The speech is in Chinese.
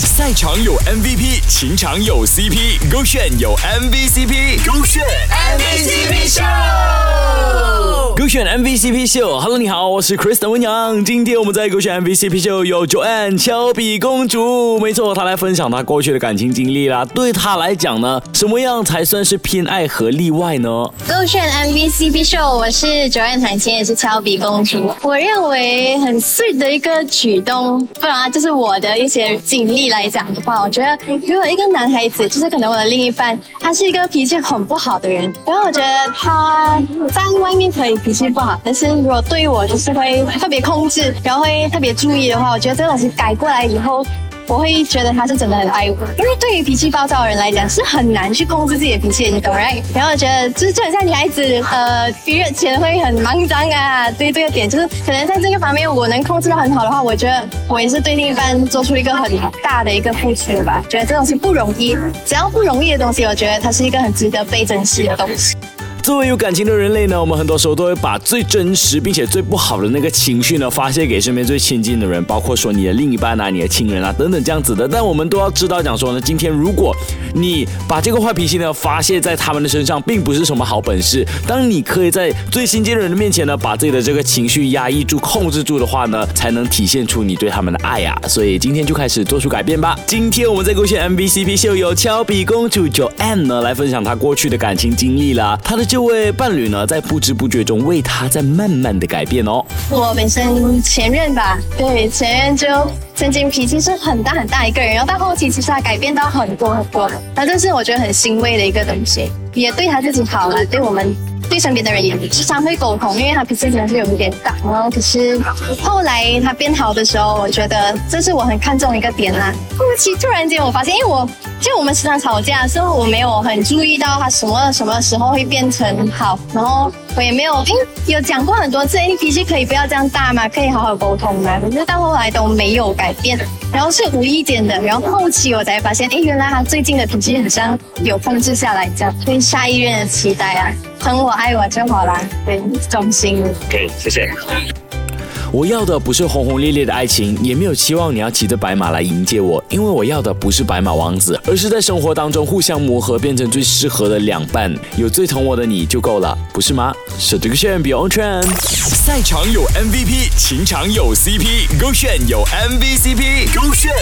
赛场有 MVP，情场有 CP，勾选有 MVCp，勾选 MVCp 秀。Hello，你好，我是 Kristen 温阳。今天我们在勾选 MVCp 秀有 Joanne 乔比公主，没错，她来分享她过去的感情经历啦。对她来讲呢，什么样才算是偏爱和例外呢？勾选 MVCp 秀，我是 Joanne 谭琴，也是乔比公主。我认为很 sweet 的一个举动，不然就是我的一些经历来讲的话，我觉得如果一个男孩子，就是可能我的另一半，他是一个脾气很不好的人，然后我觉得他在外面可以脾气不好，但是如果对于我就是会特别控制，然后会特别注意的话，我觉得这个东西改过来以后。我会觉得他是真的很爱我，因为对于脾气暴躁的人来讲是很难去控制自己的脾气，你懂，right？然后我觉得就是就很像女孩子，呃，别人前会很肮脏啊，对这个点，就是可能在这个方面我能控制的很好的话，我觉得我也是对另一半做出一个很大的一个付出吧。觉得这东西不容易，只要不容易的东西，我觉得它是一个很值得被珍惜的东西。作为有感情的人类呢，我们很多时候都会把最真实并且最不好的那个情绪呢发泄给身边最亲近的人，包括说你的另一半啊、你的亲人啊等等这样子的。但我们都要知道，讲说呢，今天如果你把这个坏脾气呢发泄在他们的身上，并不是什么好本事。当你可以在最亲近的人的面前呢，把自己的这个情绪压抑住、控制住的话呢，才能体现出你对他们的爱呀。所以今天就开始做出改变吧。今天我们在勾选 MBCP 秀有乔比公主 Joanne 呢来分享她过去的感情经历啦，她的这位伴侣呢，在不知不觉中为他在慢慢的改变哦。我本身前任吧，对前任就曾经脾气是很大很大一个人，然后到后期其实他改变到很多很多，那这是我觉得很欣慰的一个东西，也对他自己好了，对我们。对身边的人也时常会沟通，因为他脾气真的是有一点大。然后可是后来他变好的时候，我觉得这是我很看重一个点啦。后期突然间我发现，因为我就我们时常吵架的时候，我没有很注意到他什么什么时候会变成好，然后我也没有，因为有讲过很多次，你脾气可以不要这样大嘛，可以好好沟通嘛。可是到后来都没有改变，然后是无意间的，然后后期我才发现，哎，原来他最近的脾气好像有控制下来，这样对下一任的期待啊。疼我爱我就好了，对，忠心。OK，谢谢。我要的不是轰轰烈烈的爱情，也没有期望你要骑着白马来迎接我，因为我要的不是白马王子，而是在生活当中互相磨合，变成最适合的两半。有最疼我的你就够了，不是吗？是这个炫 Beyond Trend。赛场有 MVP，情场有 CP，勾选有 MVCp，勾选